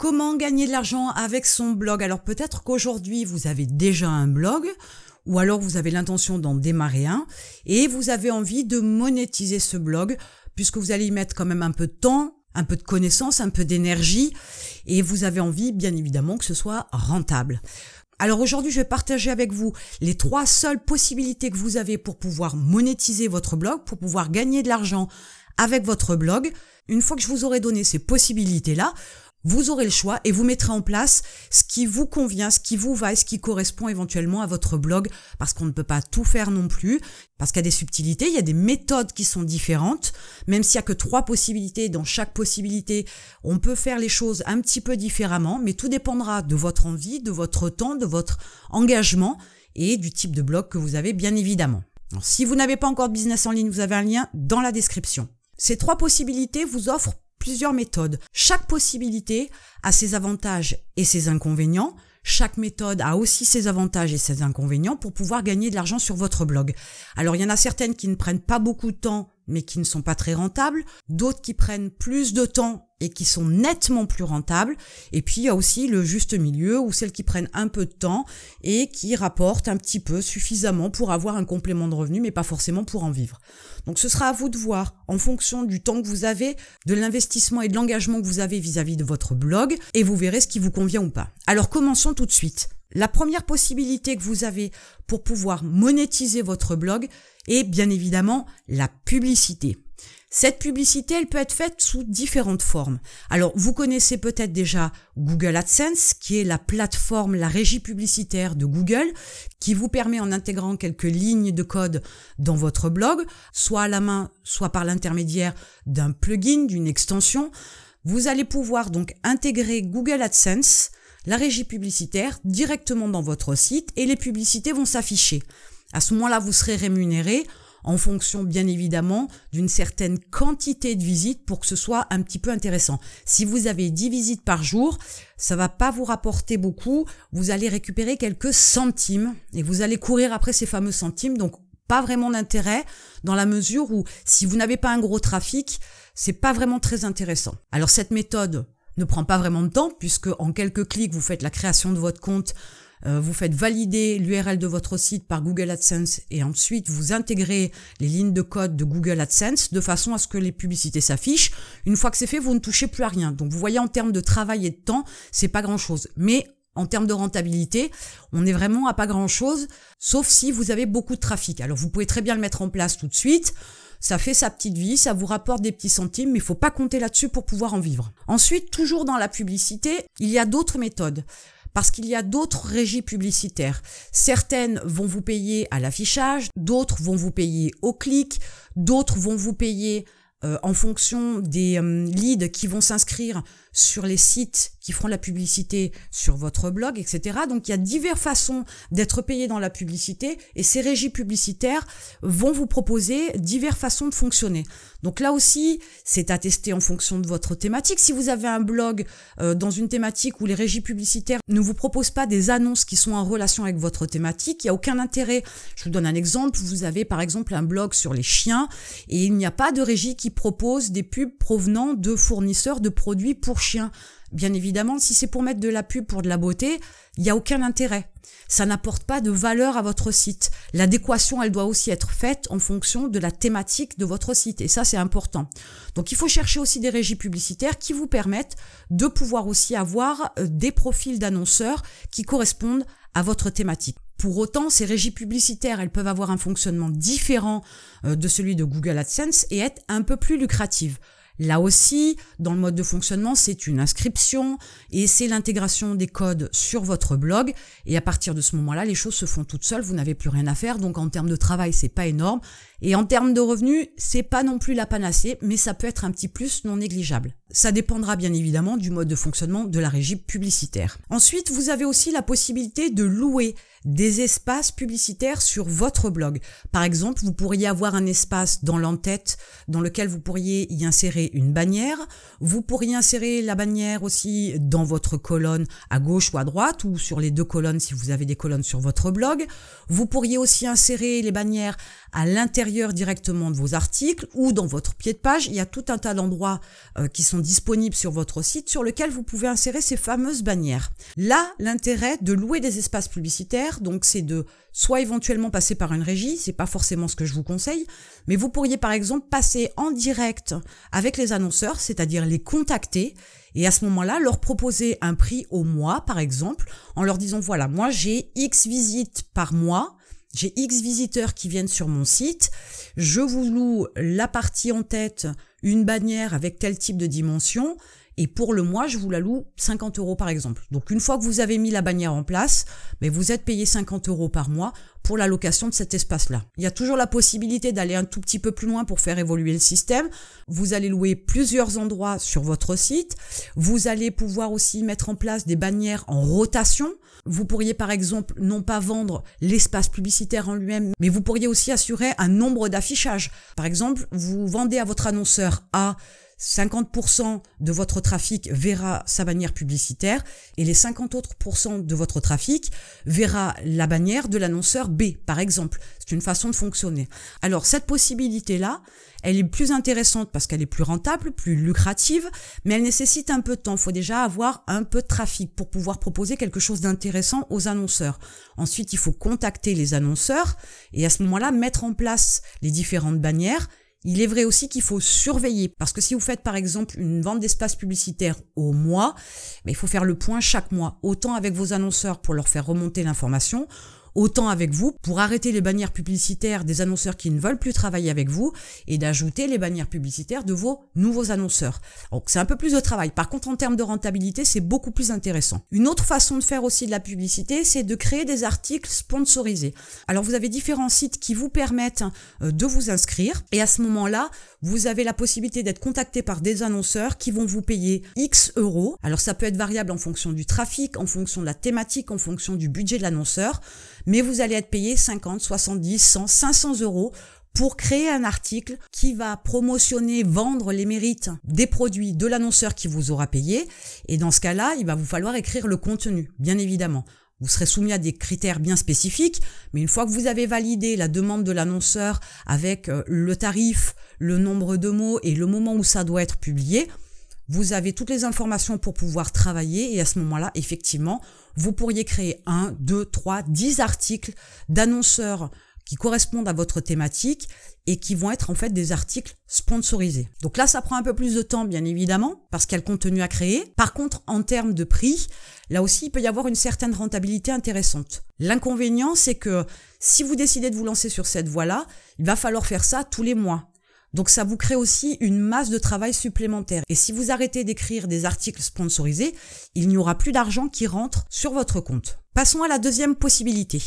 Comment gagner de l'argent avec son blog Alors peut-être qu'aujourd'hui vous avez déjà un blog ou alors vous avez l'intention d'en démarrer un et vous avez envie de monétiser ce blog puisque vous allez y mettre quand même un peu de temps, un peu de connaissances, un peu d'énergie et vous avez envie bien évidemment que ce soit rentable. Alors aujourd'hui, je vais partager avec vous les trois seules possibilités que vous avez pour pouvoir monétiser votre blog, pour pouvoir gagner de l'argent avec votre blog. Une fois que je vous aurai donné ces possibilités-là, vous aurez le choix et vous mettrez en place ce qui vous convient, ce qui vous va et ce qui correspond éventuellement à votre blog parce qu'on ne peut pas tout faire non plus, parce qu'il y a des subtilités, il y a des méthodes qui sont différentes, même s'il y a que trois possibilités, dans chaque possibilité, on peut faire les choses un petit peu différemment, mais tout dépendra de votre envie, de votre temps, de votre engagement et du type de blog que vous avez bien évidemment. si vous n'avez pas encore de business en ligne, vous avez un lien dans la description. Ces trois possibilités vous offrent plusieurs méthodes. Chaque possibilité a ses avantages et ses inconvénients. Chaque méthode a aussi ses avantages et ses inconvénients pour pouvoir gagner de l'argent sur votre blog. Alors il y en a certaines qui ne prennent pas beaucoup de temps mais qui ne sont pas très rentables, d'autres qui prennent plus de temps et qui sont nettement plus rentables, et puis il y a aussi le juste milieu ou celles qui prennent un peu de temps et qui rapportent un petit peu suffisamment pour avoir un complément de revenu mais pas forcément pour en vivre. Donc ce sera à vous de voir en fonction du temps que vous avez, de l'investissement et de l'engagement que vous avez vis-à-vis de votre blog et vous verrez ce qui vous convient ou pas. Alors commençons tout de suite. La première possibilité que vous avez pour pouvoir monétiser votre blog est bien évidemment la publicité. Cette publicité, elle peut être faite sous différentes formes. Alors, vous connaissez peut-être déjà Google AdSense, qui est la plateforme, la régie publicitaire de Google, qui vous permet en intégrant quelques lignes de code dans votre blog, soit à la main, soit par l'intermédiaire d'un plugin, d'une extension, vous allez pouvoir donc intégrer Google AdSense, la régie publicitaire, directement dans votre site et les publicités vont s'afficher. À ce moment-là, vous serez rémunéré en fonction bien évidemment d'une certaine quantité de visites pour que ce soit un petit peu intéressant. Si vous avez 10 visites par jour, ça va pas vous rapporter beaucoup, vous allez récupérer quelques centimes et vous allez courir après ces fameux centimes donc pas vraiment d'intérêt dans la mesure où si vous n'avez pas un gros trafic, c'est pas vraiment très intéressant. Alors cette méthode ne prend pas vraiment de temps puisque en quelques clics vous faites la création de votre compte, euh, vous faites valider l'URL de votre site par Google AdSense et ensuite vous intégrez les lignes de code de Google AdSense de façon à ce que les publicités s'affichent. Une fois que c'est fait, vous ne touchez plus à rien. Donc vous voyez en termes de travail et de temps, c'est pas grand chose. Mais en termes de rentabilité, on est vraiment à pas grand chose, sauf si vous avez beaucoup de trafic. Alors vous pouvez très bien le mettre en place tout de suite. Ça fait sa petite vie, ça vous rapporte des petits centimes, mais il faut pas compter là-dessus pour pouvoir en vivre. Ensuite, toujours dans la publicité, il y a d'autres méthodes parce qu'il y a d'autres régies publicitaires. Certaines vont vous payer à l'affichage, d'autres vont vous payer au clic, d'autres vont vous payer euh, en fonction des euh, leads qui vont s'inscrire sur les sites qui feront la publicité sur votre blog, etc. Donc il y a diverses façons d'être payé dans la publicité et ces régies publicitaires vont vous proposer diverses façons de fonctionner. Donc là aussi, c'est à tester en fonction de votre thématique. Si vous avez un blog euh, dans une thématique où les régies publicitaires ne vous proposent pas des annonces qui sont en relation avec votre thématique, il n'y a aucun intérêt. Je vous donne un exemple. Vous avez par exemple un blog sur les chiens et il n'y a pas de régie qui propose des pubs provenant de fournisseurs de produits pour chien. Bien évidemment, si c'est pour mettre de la pub pour de la beauté, il n'y a aucun intérêt. Ça n'apporte pas de valeur à votre site. L'adéquation, elle doit aussi être faite en fonction de la thématique de votre site. Et ça, c'est important. Donc, il faut chercher aussi des régies publicitaires qui vous permettent de pouvoir aussi avoir euh, des profils d'annonceurs qui correspondent à votre thématique. Pour autant, ces régies publicitaires, elles peuvent avoir un fonctionnement différent euh, de celui de Google AdSense et être un peu plus lucratives. Là aussi, dans le mode de fonctionnement, c'est une inscription et c'est l'intégration des codes sur votre blog. Et à partir de ce moment-là, les choses se font toutes seules. Vous n'avez plus rien à faire. Donc en termes de travail, c'est pas énorme. Et en termes de revenus, c'est pas non plus la panacée, mais ça peut être un petit plus non négligeable. Ça dépendra bien évidemment du mode de fonctionnement de la régie publicitaire. Ensuite, vous avez aussi la possibilité de louer des espaces publicitaires sur votre blog. Par exemple, vous pourriez avoir un espace dans l'entête dans lequel vous pourriez y insérer une bannière. Vous pourriez insérer la bannière aussi dans votre colonne à gauche ou à droite ou sur les deux colonnes si vous avez des colonnes sur votre blog. Vous pourriez aussi insérer les bannières à l'intérieur directement de vos articles ou dans votre pied de page. Il y a tout un tas d'endroits euh, qui sont disponibles sur votre site sur lesquels vous pouvez insérer ces fameuses bannières. Là, l'intérêt de louer des espaces publicitaires, donc c'est de soit éventuellement passer par une régie, c'est pas forcément ce que je vous conseille, mais vous pourriez par exemple passer en direct avec les annonceurs, c'est-à-dire les contacter et à ce moment-là leur proposer un prix au mois par exemple en leur disant voilà, moi j'ai X visites par mois, j'ai X visiteurs qui viennent sur mon site, je vous loue la partie en tête, une bannière avec tel type de dimension, et pour le mois, je vous la loue 50 euros par exemple. Donc une fois que vous avez mis la bannière en place, mais vous êtes payé 50 euros par mois pour la location de cet espace-là. Il y a toujours la possibilité d'aller un tout petit peu plus loin pour faire évoluer le système. Vous allez louer plusieurs endroits sur votre site. Vous allez pouvoir aussi mettre en place des bannières en rotation. Vous pourriez par exemple non pas vendre l'espace publicitaire en lui-même, mais vous pourriez aussi assurer un nombre d'affichages. Par exemple, vous vendez à votre annonceur A 50% de votre trafic verra sa bannière publicitaire et les 50 autres de votre trafic verra la bannière de l'annonceur B, par exemple. C'est une façon de fonctionner. Alors, cette possibilité-là, elle est plus intéressante parce qu'elle est plus rentable, plus lucrative, mais elle nécessite un peu de temps. Il faut déjà avoir un peu de trafic pour pouvoir proposer quelque chose d'intéressant aux annonceurs. Ensuite, il faut contacter les annonceurs et à ce moment-là, mettre en place les différentes bannières il est vrai aussi qu'il faut surveiller parce que si vous faites par exemple une vente d'espace publicitaire au mois, ben, il faut faire le point chaque mois, autant avec vos annonceurs pour leur faire remonter l'information, autant avec vous pour arrêter les bannières publicitaires des annonceurs qui ne veulent plus travailler avec vous et d'ajouter les bannières publicitaires de vos nouveaux annonceurs. Donc c'est un peu plus de travail. Par contre, en termes de rentabilité, c'est beaucoup plus intéressant. Une autre façon de faire aussi de la publicité, c'est de créer des articles sponsorisés. Alors vous avez différents sites qui vous permettent euh, de vous inscrire et à ce moment-là, vous avez la possibilité d'être contacté par des annonceurs qui vont vous payer X euros. Alors ça peut être variable en fonction du trafic, en fonction de la thématique, en fonction du budget de l'annonceur mais vous allez être payé 50, 70, 100, 500 euros pour créer un article qui va promotionner, vendre les mérites des produits de l'annonceur qui vous aura payé. Et dans ce cas-là, il va vous falloir écrire le contenu, bien évidemment. Vous serez soumis à des critères bien spécifiques, mais une fois que vous avez validé la demande de l'annonceur avec euh, le tarif, le nombre de mots et le moment où ça doit être publié, vous avez toutes les informations pour pouvoir travailler et à ce moment-là, effectivement, vous pourriez créer un, deux, trois, dix articles d'annonceurs qui correspondent à votre thématique et qui vont être en fait des articles sponsorisés. Donc là, ça prend un peu plus de temps, bien évidemment, parce qu'il y a le contenu à créer. Par contre, en termes de prix, là aussi, il peut y avoir une certaine rentabilité intéressante. L'inconvénient, c'est que si vous décidez de vous lancer sur cette voie-là, il va falloir faire ça tous les mois. Donc ça vous crée aussi une masse de travail supplémentaire. Et si vous arrêtez d'écrire des articles sponsorisés, il n'y aura plus d'argent qui rentre sur votre compte. Passons à la deuxième possibilité.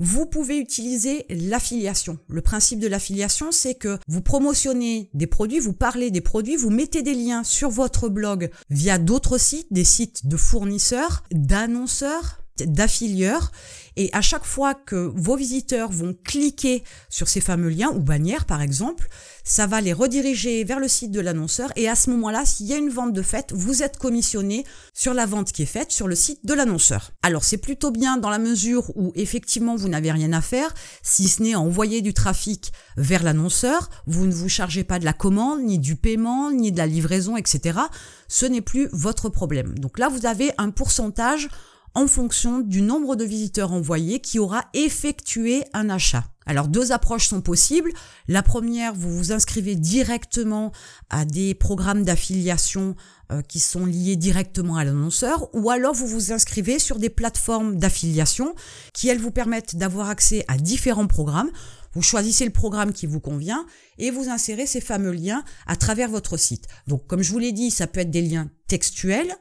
Vous pouvez utiliser l'affiliation. Le principe de l'affiliation, c'est que vous promotionnez des produits, vous parlez des produits, vous mettez des liens sur votre blog via d'autres sites, des sites de fournisseurs, d'annonceurs, d'affilieurs et à chaque fois que vos visiteurs vont cliquer sur ces fameux liens ou bannières par exemple, ça va les rediriger vers le site de l'annonceur et à ce moment-là, s'il y a une vente de fait, vous êtes commissionné sur la vente qui est faite sur le site de l'annonceur. Alors c'est plutôt bien dans la mesure où effectivement vous n'avez rien à faire, si ce n'est envoyer du trafic vers l'annonceur, vous ne vous chargez pas de la commande, ni du paiement, ni de la livraison, etc. Ce n'est plus votre problème. Donc là, vous avez un pourcentage en fonction du nombre de visiteurs envoyés qui aura effectué un achat. Alors deux approches sont possibles. La première, vous vous inscrivez directement à des programmes d'affiliation euh, qui sont liés directement à l'annonceur ou alors vous vous inscrivez sur des plateformes d'affiliation qui elles vous permettent d'avoir accès à différents programmes. Vous choisissez le programme qui vous convient et vous insérez ces fameux liens à travers votre site. Donc comme je vous l'ai dit, ça peut être des liens textuels,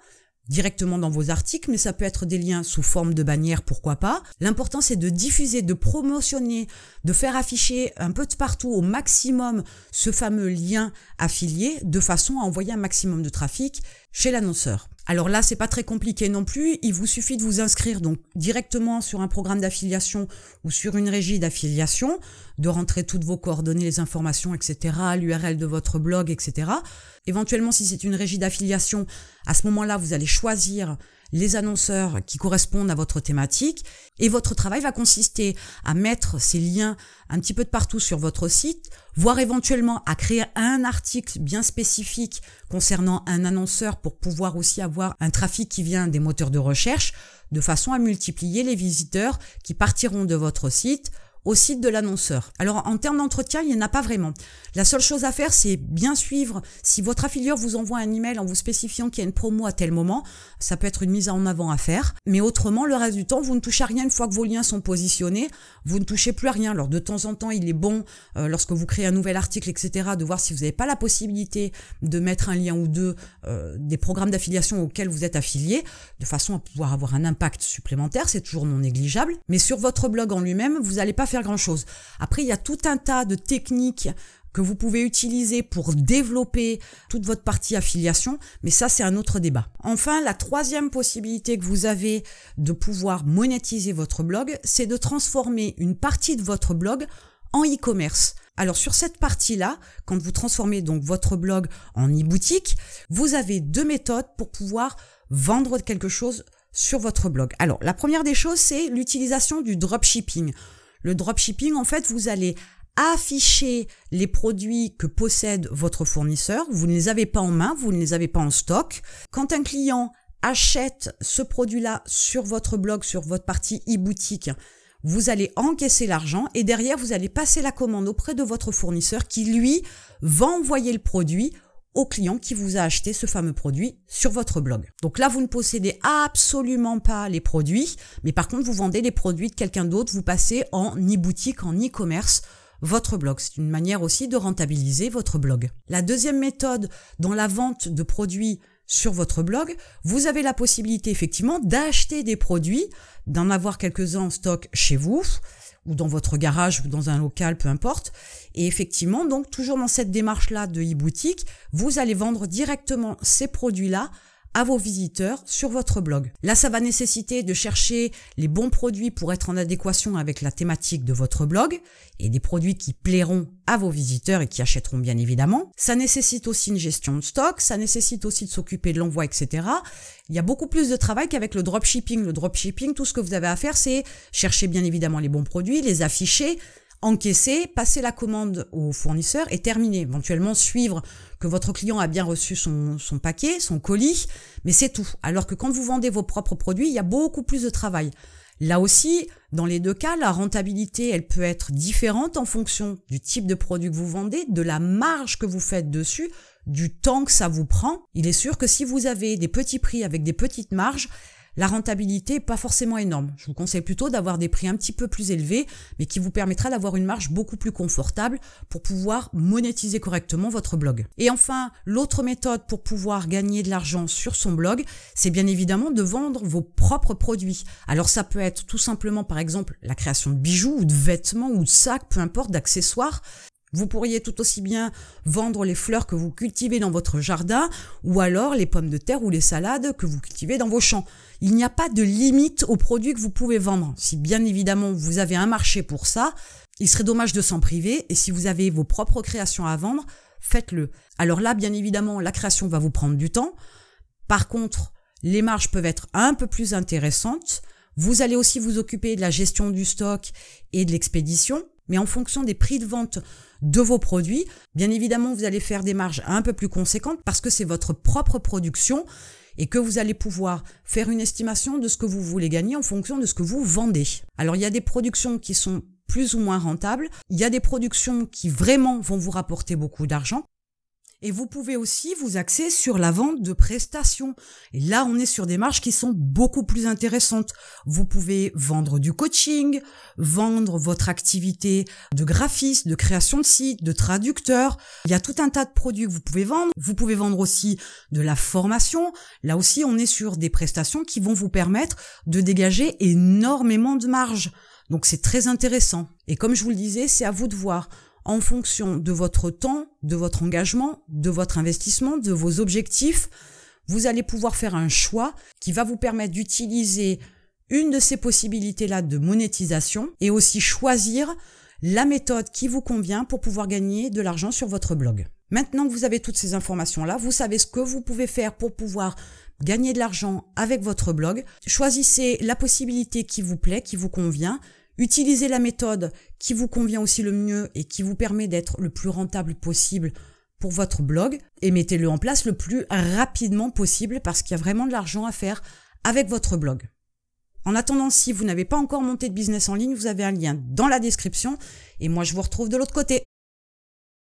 directement dans vos articles, mais ça peut être des liens sous forme de bannière, pourquoi pas. L'important, c'est de diffuser, de promotionner, de faire afficher un peu de partout au maximum ce fameux lien affilié, de façon à envoyer un maximum de trafic chez l'annonceur. Alors là, c'est pas très compliqué non plus. Il vous suffit de vous inscrire donc directement sur un programme d'affiliation ou sur une régie d'affiliation, de rentrer toutes vos coordonnées, les informations, etc., l'URL de votre blog, etc. Éventuellement, si c'est une régie d'affiliation, à ce moment-là, vous allez choisir les annonceurs qui correspondent à votre thématique. Et votre travail va consister à mettre ces liens un petit peu de partout sur votre site, voire éventuellement à créer un article bien spécifique concernant un annonceur pour pouvoir aussi avoir un trafic qui vient des moteurs de recherche de façon à multiplier les visiteurs qui partiront de votre site au site de l'annonceur. Alors en termes d'entretien, il n'y en a pas vraiment. La seule chose à faire, c'est bien suivre. Si votre affilieur vous envoie un email en vous spécifiant qu'il y a une promo à tel moment, ça peut être une mise en avant à faire. Mais autrement, le reste du temps, vous ne touchez à rien une fois que vos liens sont positionnés. Vous ne touchez plus à rien. Alors de temps en temps, il est bon, euh, lorsque vous créez un nouvel article, etc., de voir si vous n'avez pas la possibilité de mettre un lien ou deux euh, des programmes d'affiliation auxquels vous êtes affilié, de façon à pouvoir avoir un impact supplémentaire. C'est toujours non négligeable. Mais sur votre blog en lui-même, vous n'allez pas grand-chose. Après, il y a tout un tas de techniques que vous pouvez utiliser pour développer toute votre partie affiliation, mais ça c'est un autre débat. Enfin, la troisième possibilité que vous avez de pouvoir monétiser votre blog, c'est de transformer une partie de votre blog en e-commerce. Alors sur cette partie-là, quand vous transformez donc votre blog en e-boutique, vous avez deux méthodes pour pouvoir vendre quelque chose sur votre blog. Alors la première des choses, c'est l'utilisation du dropshipping. Le dropshipping, en fait, vous allez afficher les produits que possède votre fournisseur. Vous ne les avez pas en main, vous ne les avez pas en stock. Quand un client achète ce produit-là sur votre blog, sur votre partie e-boutique, vous allez encaisser l'argent et derrière, vous allez passer la commande auprès de votre fournisseur qui, lui, va envoyer le produit au client qui vous a acheté ce fameux produit sur votre blog. Donc là, vous ne possédez absolument pas les produits, mais par contre, vous vendez les produits de quelqu'un d'autre, vous passez en e-boutique, en e-commerce votre blog. C'est une manière aussi de rentabiliser votre blog. La deuxième méthode dans la vente de produits sur votre blog, vous avez la possibilité effectivement d'acheter des produits, d'en avoir quelques-uns en stock chez vous, ou dans votre garage ou dans un local, peu importe. Et effectivement, donc toujours dans cette démarche-là de e-boutique, vous allez vendre directement ces produits-là à vos visiteurs sur votre blog. Là, ça va nécessiter de chercher les bons produits pour être en adéquation avec la thématique de votre blog et des produits qui plairont à vos visiteurs et qui achèteront bien évidemment. Ça nécessite aussi une gestion de stock, ça nécessite aussi de s'occuper de l'envoi, etc. Il y a beaucoup plus de travail qu'avec le dropshipping. Le dropshipping, tout ce que vous avez à faire, c'est chercher bien évidemment les bons produits, les afficher, encaisser, passer la commande au fournisseur et terminer. Éventuellement suivre que votre client a bien reçu son, paquet, son colis, mais c'est tout. Alors que quand vous vendez vos propres produits, il y a beaucoup plus de travail. Là aussi, dans les deux cas, la rentabilité, elle peut être différente en fonction du type de produit que vous vendez, de la marge que vous faites dessus, du temps que ça vous prend. Il est sûr que si vous avez des petits prix avec des petites marges, la rentabilité pas forcément énorme. Je vous conseille plutôt d'avoir des prix un petit peu plus élevés, mais qui vous permettra d'avoir une marge beaucoup plus confortable pour pouvoir monétiser correctement votre blog. Et enfin, l'autre méthode pour pouvoir gagner de l'argent sur son blog, c'est bien évidemment de vendre vos propres produits. Alors ça peut être tout simplement par exemple la création de bijoux ou de vêtements ou de sacs, peu importe, d'accessoires. Vous pourriez tout aussi bien vendre les fleurs que vous cultivez dans votre jardin ou alors les pommes de terre ou les salades que vous cultivez dans vos champs. Il n'y a pas de limite aux produits que vous pouvez vendre. Si bien évidemment vous avez un marché pour ça, il serait dommage de s'en priver et si vous avez vos propres créations à vendre, faites-le. Alors là, bien évidemment, la création va vous prendre du temps. Par contre, les marges peuvent être un peu plus intéressantes. Vous allez aussi vous occuper de la gestion du stock et de l'expédition, mais en fonction des prix de vente de vos produits. Bien évidemment, vous allez faire des marges un peu plus conséquentes parce que c'est votre propre production et que vous allez pouvoir faire une estimation de ce que vous voulez gagner en fonction de ce que vous vendez. Alors, il y a des productions qui sont plus ou moins rentables. Il y a des productions qui vraiment vont vous rapporter beaucoup d'argent. Et vous pouvez aussi vous axer sur la vente de prestations. Et là, on est sur des marges qui sont beaucoup plus intéressantes. Vous pouvez vendre du coaching, vendre votre activité de graphiste, de création de site, de traducteur. Il y a tout un tas de produits que vous pouvez vendre. Vous pouvez vendre aussi de la formation. Là aussi, on est sur des prestations qui vont vous permettre de dégager énormément de marge. Donc c'est très intéressant. Et comme je vous le disais, c'est à vous de voir en fonction de votre temps, de votre engagement, de votre investissement, de vos objectifs, vous allez pouvoir faire un choix qui va vous permettre d'utiliser une de ces possibilités-là de monétisation et aussi choisir la méthode qui vous convient pour pouvoir gagner de l'argent sur votre blog. Maintenant que vous avez toutes ces informations-là, vous savez ce que vous pouvez faire pour pouvoir gagner de l'argent avec votre blog. Choisissez la possibilité qui vous plaît, qui vous convient. Utilisez la méthode qui vous convient aussi le mieux et qui vous permet d'être le plus rentable possible pour votre blog et mettez-le en place le plus rapidement possible parce qu'il y a vraiment de l'argent à faire avec votre blog. En attendant, si vous n'avez pas encore monté de business en ligne, vous avez un lien dans la description et moi je vous retrouve de l'autre côté.